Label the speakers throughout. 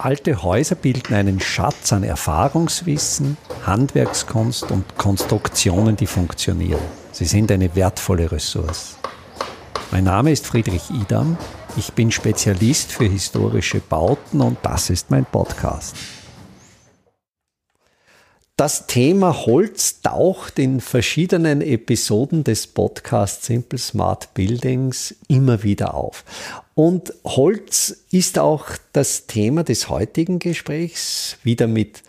Speaker 1: Alte Häuser bilden einen Schatz an Erfahrungswissen, Handwerkskunst und Konstruktionen, die funktionieren. Sie sind eine wertvolle Ressource. Mein Name ist Friedrich Idam. Ich bin Spezialist für historische Bauten und das ist mein Podcast. Das Thema Holz taucht in verschiedenen Episoden des Podcasts Simple Smart Buildings immer wieder auf. Und Holz ist auch das Thema des heutigen Gesprächs, wieder mit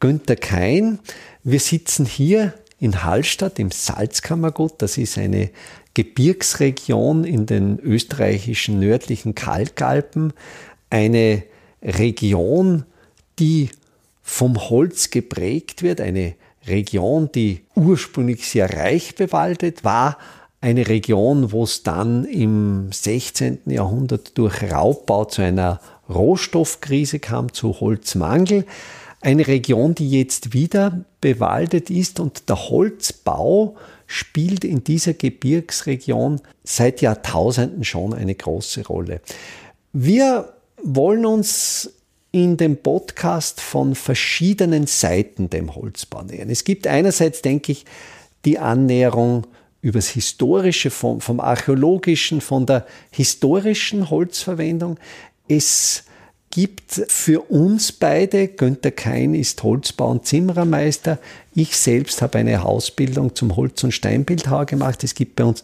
Speaker 1: Günter Kein. Wir sitzen hier in Hallstatt im Salzkammergut. Das ist eine Gebirgsregion in den österreichischen nördlichen Kalkalpen. Eine Region, die vom Holz geprägt wird. Eine Region, die ursprünglich sehr reich bewaldet war, eine Region, wo es dann im 16. Jahrhundert durch Raubbau zu einer Rohstoffkrise kam, zu Holzmangel. Eine Region, die jetzt wieder bewaldet ist und der Holzbau spielt in dieser Gebirgsregion seit Jahrtausenden schon eine große Rolle. Wir wollen uns in dem Podcast von verschiedenen Seiten dem Holzbau nähern. Es gibt einerseits, denke ich, die Annäherung übers Historische, vom, vom Archäologischen, von der historischen Holzverwendung. Es gibt für uns beide, Günther Kein ist Holzbau- und Zimmerermeister, ich selbst habe eine Ausbildung zum Holz- und Steinbildhauer gemacht. Es gibt bei uns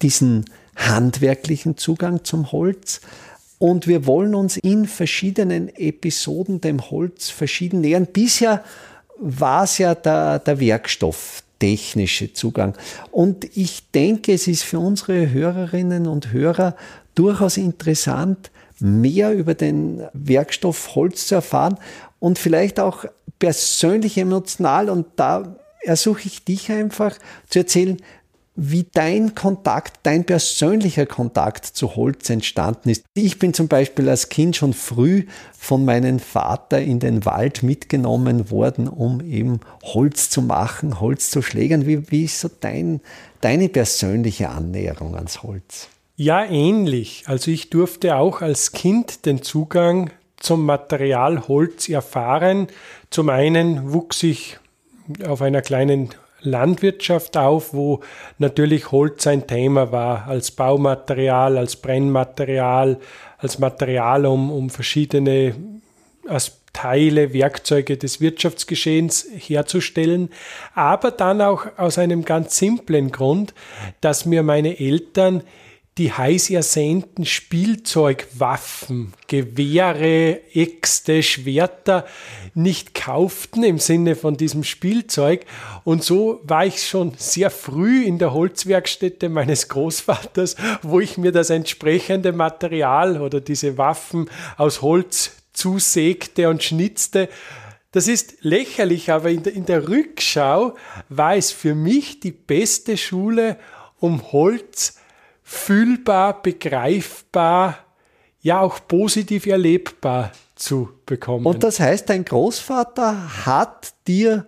Speaker 1: diesen handwerklichen Zugang zum Holz. Und wir wollen uns in verschiedenen Episoden dem Holz verschieden nähern. Bisher war es ja der, der Werkstoff, technische Zugang. Und ich denke, es ist für unsere Hörerinnen und Hörer durchaus interessant, mehr über den Werkstoff Holz zu erfahren und vielleicht auch persönlich emotional. Und da ersuche ich dich einfach zu erzählen, wie dein Kontakt, dein persönlicher Kontakt zu Holz entstanden ist. Ich bin zum Beispiel als Kind schon früh von meinem Vater in den Wald mitgenommen worden, um eben Holz zu machen, Holz zu schlägern. Wie, wie ist so dein, deine persönliche Annäherung ans Holz?
Speaker 2: Ja, ähnlich. Also ich durfte auch als Kind den Zugang zum Material Holz erfahren. Zum einen wuchs ich auf einer kleinen Landwirtschaft auf, wo natürlich Holz ein Thema war, als Baumaterial, als Brennmaterial, als Material, um, um verschiedene Teile, Werkzeuge des Wirtschaftsgeschehens herzustellen, aber dann auch aus einem ganz simplen Grund, dass mir meine Eltern die heiß ersehnten Spielzeugwaffen, Gewehre, Äxte, Schwerter nicht kauften im Sinne von diesem Spielzeug. Und so war ich schon sehr früh in der Holzwerkstätte meines Großvaters, wo ich mir das entsprechende Material oder diese Waffen aus Holz zusägte und schnitzte. Das ist lächerlich, aber in der, in der Rückschau war es für mich die beste Schule, um Holz fühlbar, begreifbar, ja auch positiv erlebbar zu bekommen.
Speaker 1: Und das heißt, dein Großvater hat dir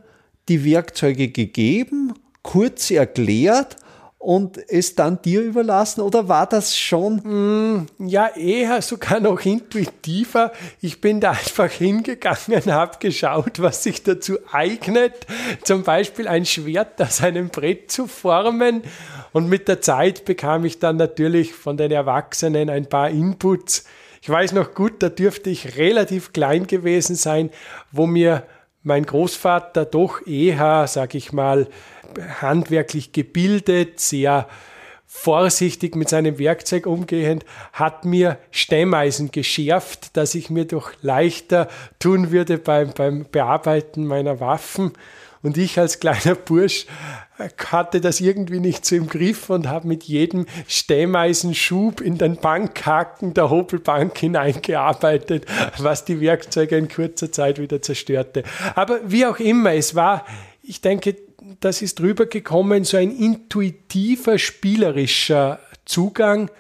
Speaker 1: die Werkzeuge gegeben, kurz erklärt und es dann dir überlassen oder war das schon?
Speaker 2: Mm, ja, eher sogar noch intuitiver. Ich bin da einfach hingegangen, habe geschaut, was sich dazu eignet. Zum Beispiel ein Schwert aus einem Brett zu formen. Und mit der Zeit bekam ich dann natürlich von den Erwachsenen ein paar Inputs. Ich weiß noch gut, da dürfte ich relativ klein gewesen sein, wo mir mein Großvater doch eher, sag ich mal, handwerklich gebildet, sehr vorsichtig mit seinem Werkzeug umgehend, hat mir Stemmeisen geschärft, dass ich mir doch leichter tun würde beim, beim Bearbeiten meiner Waffen. Und ich als kleiner Bursch hatte das irgendwie nicht so im Griff und habe mit jedem Stemmeisenschub in den Bankhaken der Hobelbank hineingearbeitet, was die Werkzeuge in kurzer Zeit wieder zerstörte. Aber wie auch immer, es war, ich denke, das ist rübergekommen, so ein intuitiver, spielerischer Zugang.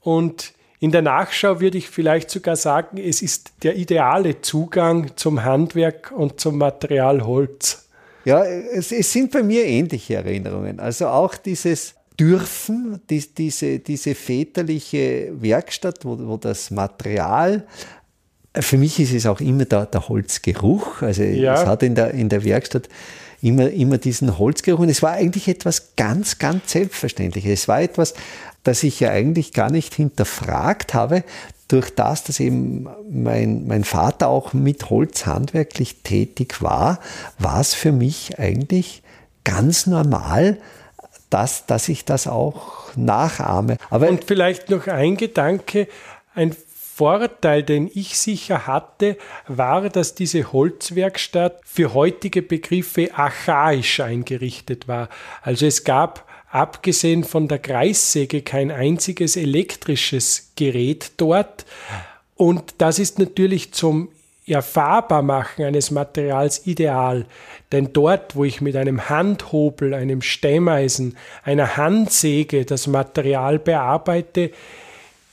Speaker 2: Und in der Nachschau würde ich vielleicht sogar sagen, es ist der ideale Zugang zum Handwerk und zum Material Holz.
Speaker 1: Ja, es, es sind bei mir ähnliche Erinnerungen. Also auch dieses Dürfen, die, diese, diese väterliche Werkstatt, wo, wo das Material für mich ist es auch immer der, der Holzgeruch. Also ja. es hat in der, in der Werkstatt immer, immer diesen Holzgeruch. Und es war eigentlich etwas ganz, ganz Selbstverständliches. Es war etwas, das ich ja eigentlich gar nicht hinterfragt habe, durch das, dass eben mein, mein Vater auch mit Holz handwerklich tätig war, war es für mich eigentlich ganz normal, dass, dass ich das auch nachahme.
Speaker 2: Aber Und vielleicht noch ein Gedanke, ein Vorteil, den ich sicher hatte, war, dass diese Holzwerkstatt für heutige Begriffe archaisch eingerichtet war. Also es gab abgesehen von der Kreissäge kein einziges elektrisches Gerät dort. Und das ist natürlich zum Erfahrbarmachen eines Materials ideal. Denn dort, wo ich mit einem Handhobel, einem Stemmeisen, einer Handsäge das Material bearbeite,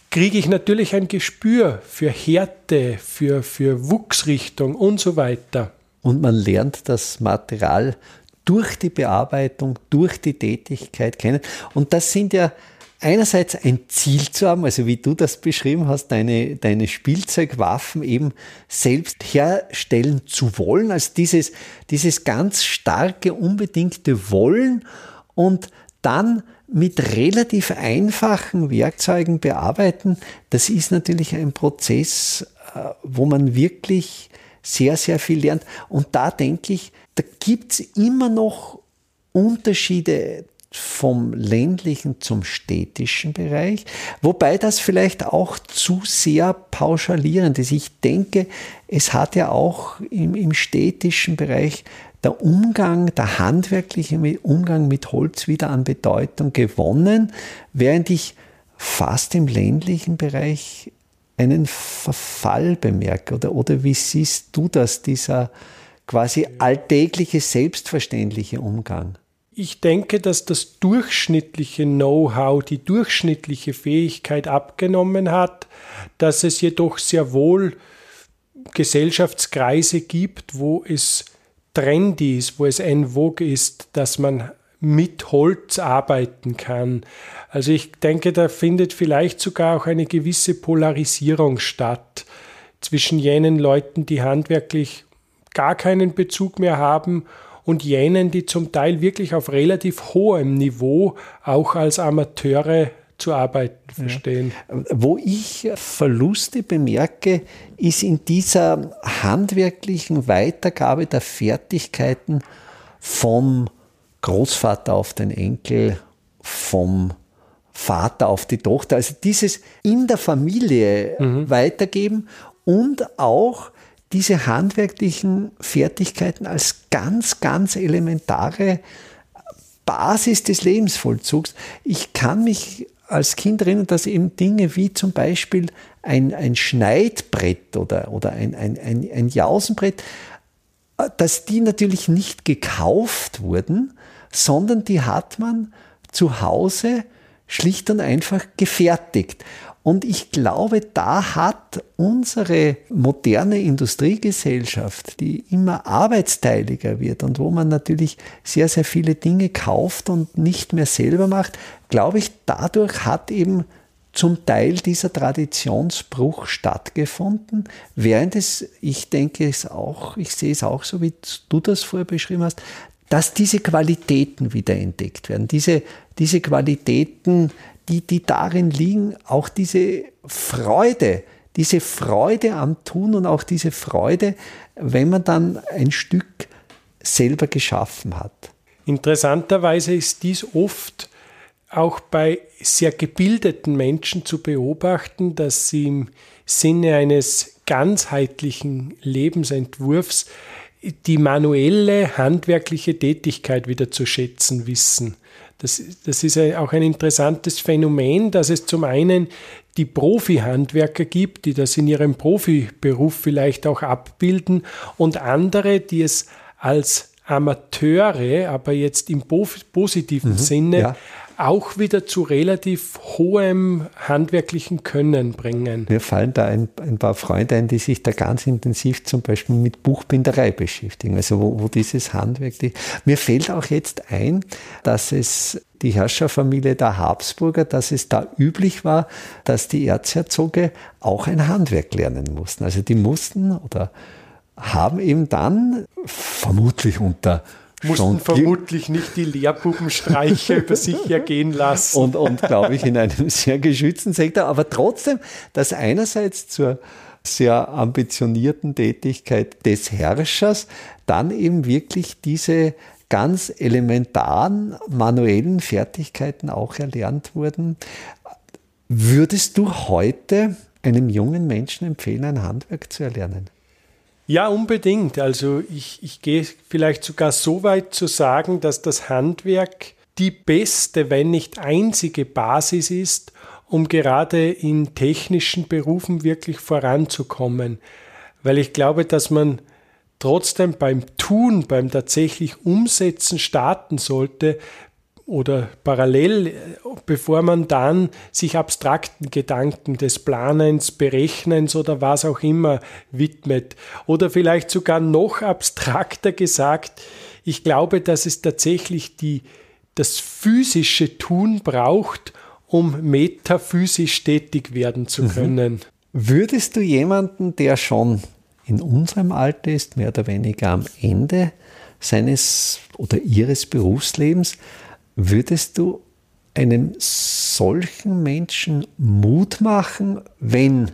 Speaker 2: kriege ich natürlich ein Gespür für Härte, für, für Wuchsrichtung und so weiter.
Speaker 1: Und man lernt das Material durch die Bearbeitung, durch die Tätigkeit kennen. Und das sind ja einerseits ein Ziel zu haben, also wie du das beschrieben hast, deine, deine Spielzeugwaffen eben selbst herstellen zu wollen, also dieses, dieses ganz starke, unbedingte Wollen und dann mit relativ einfachen Werkzeugen bearbeiten, das ist natürlich ein Prozess, äh, wo man wirklich sehr, sehr viel lernt. Und da denke ich, da gibt es immer noch Unterschiede vom ländlichen zum städtischen Bereich, wobei das vielleicht auch zu sehr pauschalierend ist. Ich denke, es hat ja auch im, im städtischen Bereich der Umgang, der handwerkliche Umgang mit Holz wieder an Bedeutung gewonnen, während ich fast im ländlichen Bereich einen Verfall bemerke. Oder, oder wie siehst du das, dieser quasi alltägliche, selbstverständliche Umgang?
Speaker 2: Ich denke, dass das durchschnittliche Know-how, die durchschnittliche Fähigkeit abgenommen hat, dass es jedoch sehr wohl Gesellschaftskreise gibt, wo es trendy ist, wo es en vogue ist, dass man mit Holz arbeiten kann. Also ich denke, da findet vielleicht sogar auch eine gewisse Polarisierung statt zwischen jenen Leuten, die handwerklich gar keinen Bezug mehr haben und jenen, die zum Teil wirklich auf relativ hohem Niveau auch als Amateure zu arbeiten verstehen.
Speaker 1: Ja. Wo ich Verluste bemerke, ist in dieser handwerklichen Weitergabe der Fertigkeiten vom Großvater auf den Enkel, vom Vater auf die Tochter. Also dieses in der Familie mhm. weitergeben und auch diese handwerklichen Fertigkeiten als ganz, ganz elementare Basis des Lebensvollzugs. Ich kann mich als Kind erinnern, dass eben Dinge wie zum Beispiel ein, ein Schneidbrett oder, oder ein, ein, ein, ein Jausenbrett, dass die natürlich nicht gekauft wurden, sondern die hat man zu Hause schlicht und einfach gefertigt. Und ich glaube, da hat unsere moderne Industriegesellschaft, die immer arbeitsteiliger wird und wo man natürlich sehr, sehr viele Dinge kauft und nicht mehr selber macht, glaube ich, dadurch hat eben zum Teil dieser Traditionsbruch stattgefunden, während es, ich denke es auch, ich sehe es auch so, wie du das vorher beschrieben hast, dass diese Qualitäten wiederentdeckt werden. Diese, diese Qualitäten, die, die darin liegen, auch diese Freude, diese Freude am Tun und auch diese Freude, wenn man dann ein Stück selber geschaffen hat.
Speaker 2: Interessanterweise ist dies oft auch bei sehr gebildeten Menschen zu beobachten, dass sie im Sinne eines ganzheitlichen Lebensentwurfs die manuelle, handwerkliche Tätigkeit wieder zu schätzen wissen. Das, das ist auch ein interessantes Phänomen, dass es zum einen die Profi-Handwerker gibt, die das in ihrem Profiberuf vielleicht auch abbilden und andere, die es als Amateure, aber jetzt im positiven mhm, Sinne, ja. Auch wieder zu relativ hohem handwerklichen Können bringen.
Speaker 1: Mir fallen da ein, ein, paar Freunde ein, die sich da ganz intensiv zum Beispiel mit Buchbinderei beschäftigen, also wo, wo dieses Handwerk, die, mir fällt auch jetzt ein, dass es die Herrscherfamilie der Habsburger, dass es da üblich war, dass die Erzherzoge auch ein Handwerk lernen mussten. Also die mussten oder haben eben dann vermutlich unter
Speaker 2: mussten vermutlich nicht die Lehrbubenstreiche über sich ergehen lassen.
Speaker 1: Und, und glaube ich, in einem sehr geschützten Sektor. Aber trotzdem, dass einerseits zur sehr ambitionierten Tätigkeit des Herrschers dann eben wirklich diese ganz elementaren manuellen Fertigkeiten auch erlernt wurden. Würdest du heute einem jungen Menschen empfehlen, ein Handwerk zu erlernen?
Speaker 2: Ja, unbedingt. Also ich, ich gehe vielleicht sogar so weit zu sagen, dass das Handwerk die beste, wenn nicht einzige Basis ist, um gerade in technischen Berufen wirklich voranzukommen. Weil ich glaube, dass man trotzdem beim Tun, beim tatsächlich Umsetzen starten sollte, oder parallel, bevor man dann sich abstrakten Gedanken des Planens, Berechnens oder was auch immer widmet. Oder vielleicht sogar noch abstrakter gesagt, ich glaube, dass es tatsächlich die, das physische Tun braucht, um metaphysisch tätig werden zu mhm. können. Mhm.
Speaker 1: Würdest du jemanden, der schon in unserem Alter ist, mehr oder weniger am Ende seines oder ihres Berufslebens, Würdest du einem solchen Menschen Mut machen, wenn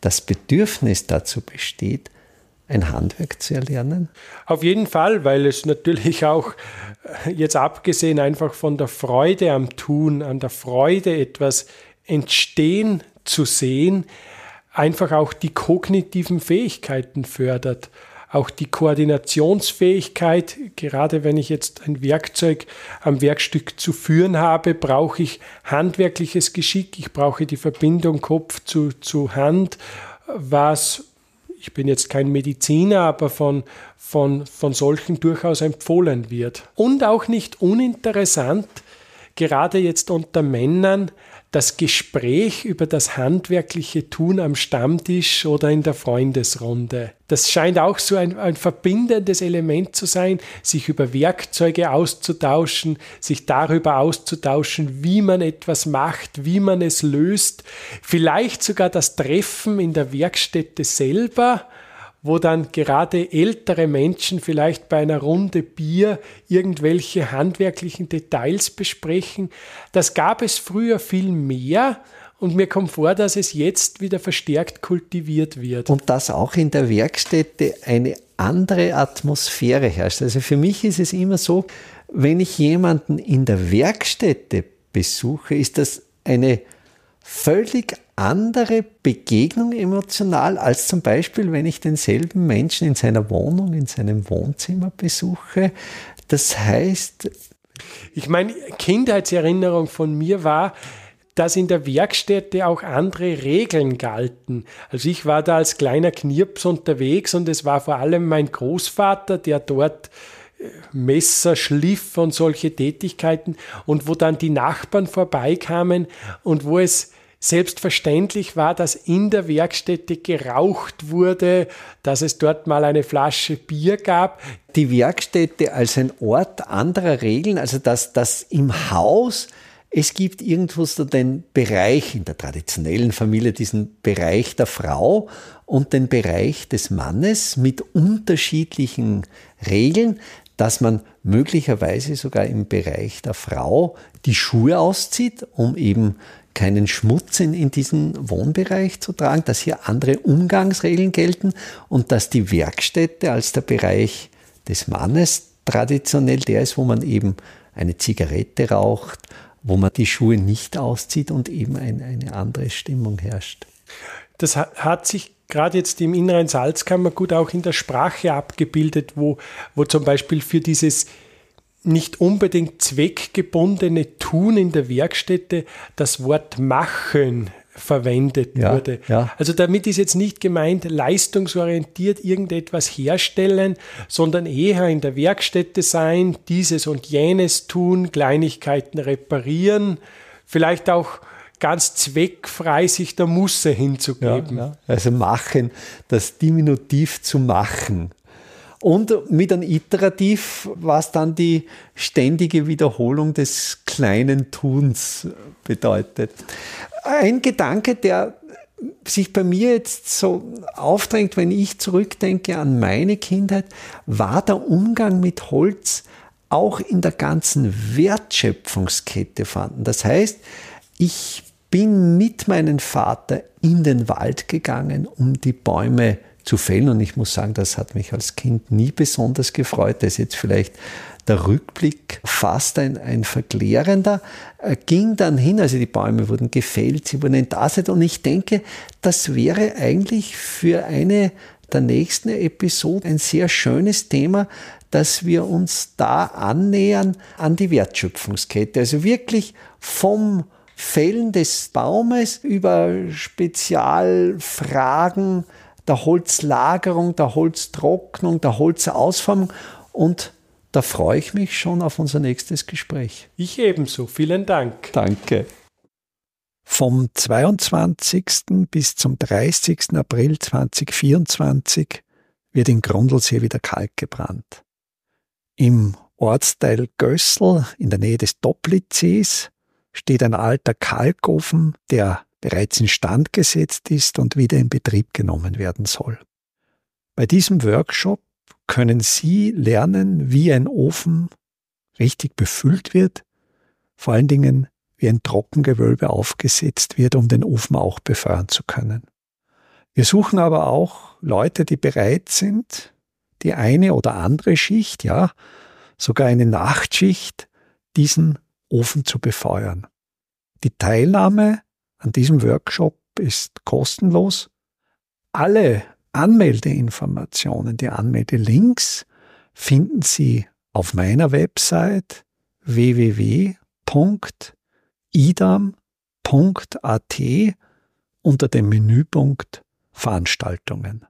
Speaker 1: das Bedürfnis dazu besteht, ein Handwerk zu erlernen?
Speaker 2: Auf jeden Fall, weil es natürlich auch äh, jetzt abgesehen einfach von der Freude am Tun, an der Freude etwas entstehen zu sehen, einfach auch die kognitiven Fähigkeiten fördert auch die Koordinationsfähigkeit, gerade wenn ich jetzt ein Werkzeug am Werkstück zu führen habe, brauche ich handwerkliches Geschick, ich brauche die Verbindung Kopf zu, zu Hand, was ich bin jetzt kein Mediziner, aber von, von, von solchen durchaus empfohlen wird. Und auch nicht uninteressant, gerade jetzt unter Männern, das Gespräch über das handwerkliche Tun am Stammtisch oder in der Freundesrunde. Das scheint auch so ein, ein, verbindendes Element zu sein, sich über Werkzeuge auszutauschen, sich darüber auszutauschen, wie man etwas macht, wie man es löst, vielleicht sogar das Treffen in der Werkstätte selber wo dann gerade ältere Menschen vielleicht bei einer Runde Bier irgendwelche handwerklichen Details besprechen. Das gab es früher viel mehr. Und mir kommt vor, dass es jetzt wieder verstärkt kultiviert wird.
Speaker 1: Und dass auch in der Werkstätte eine andere Atmosphäre herrscht. Also für mich ist es immer so, wenn ich jemanden in der Werkstätte besuche, ist das eine völlig andere Begegnung emotional als zum Beispiel, wenn ich denselben Menschen in seiner Wohnung, in seinem Wohnzimmer besuche. Das heißt.
Speaker 2: Ich meine, Kindheitserinnerung von mir war, dass in der Werkstätte auch andere Regeln galten. Also ich war da als kleiner Knirps unterwegs und es war vor allem mein Großvater, der dort äh, Messer schliff und solche Tätigkeiten und wo dann die Nachbarn vorbeikamen und wo es Selbstverständlich war, dass in der Werkstätte geraucht wurde, dass es dort mal eine Flasche Bier gab.
Speaker 1: Die Werkstätte als ein Ort anderer Regeln, also dass das im Haus es gibt irgendwo so den Bereich in der traditionellen Familie, diesen Bereich der Frau und den Bereich des Mannes mit unterschiedlichen Regeln, dass man möglicherweise sogar im Bereich der Frau die Schuhe auszieht, um eben keinen Schmutz in, in diesen Wohnbereich zu tragen, dass hier andere Umgangsregeln gelten und dass die Werkstätte als der Bereich des Mannes traditionell der ist, wo man eben eine Zigarette raucht, wo man die Schuhe nicht auszieht und eben ein, eine andere Stimmung herrscht.
Speaker 2: Das hat sich gerade jetzt im inneren Salzkammergut auch in der Sprache abgebildet, wo, wo zum Beispiel für dieses nicht unbedingt zweckgebundene Tun in der Werkstätte das Wort machen verwendet
Speaker 1: Ja,
Speaker 2: wurde.
Speaker 1: ja.
Speaker 2: Also damit ist jetzt nicht gemeint, leistungsorientiert irgendetwas herstellen, sondern eher in der Werkstätte sein, dieses und jenes tun, Kleinigkeiten reparieren, vielleicht auch ganz zweckfrei sich der Musse hinzugeben.
Speaker 1: Ja, also machen, das Diminutiv zu machen. Und mit einem Iterativ, was dann die ständige Wiederholung des kleinen Tuns bedeutet. Ein Gedanke, der sich bei mir jetzt so aufdrängt, wenn ich zurückdenke an meine Kindheit, war der Umgang mit Holz auch in der ganzen Wertschöpfungskette vorhanden. Das heißt, ich bin mit meinem Vater in den Wald gegangen, um die Bäume zu fällen. Und ich muss sagen, das hat mich als Kind nie besonders gefreut. Das ist jetzt vielleicht der Rückblick fast ein, ein verklärender. Er ging dann hin, also die Bäume wurden gefällt, sie wurden entlastet. Und ich denke, das wäre eigentlich für eine der nächsten Episoden ein sehr schönes Thema, dass wir uns da annähern an die Wertschöpfungskette. Also wirklich vom Fällen des Baumes über Spezialfragen der Holzlagerung, der Holztrocknung, der Holzausformung und da freue ich mich schon auf unser nächstes Gespräch.
Speaker 2: Ich ebenso. Vielen Dank.
Speaker 1: Danke. Vom 22. bis zum 30. April 2024 wird in Grundlsee wieder Kalk gebrannt. Im Ortsteil Gössel in der Nähe des Doplitzsees steht ein alter Kalkofen, der bereits instand gesetzt ist und wieder in Betrieb genommen werden soll. Bei diesem Workshop können Sie lernen, wie ein Ofen richtig befüllt wird, vor allen Dingen wie ein Trockengewölbe aufgesetzt wird, um den Ofen auch befeuern zu können. Wir suchen aber auch Leute, die bereit sind, die eine oder andere Schicht, ja, sogar eine Nachtschicht, diesen Ofen zu befeuern. Die Teilnahme an diesem Workshop ist kostenlos. Alle Anmeldeinformationen, die Anmeldelinks finden Sie auf meiner Website www.idam.at unter dem Menüpunkt Veranstaltungen.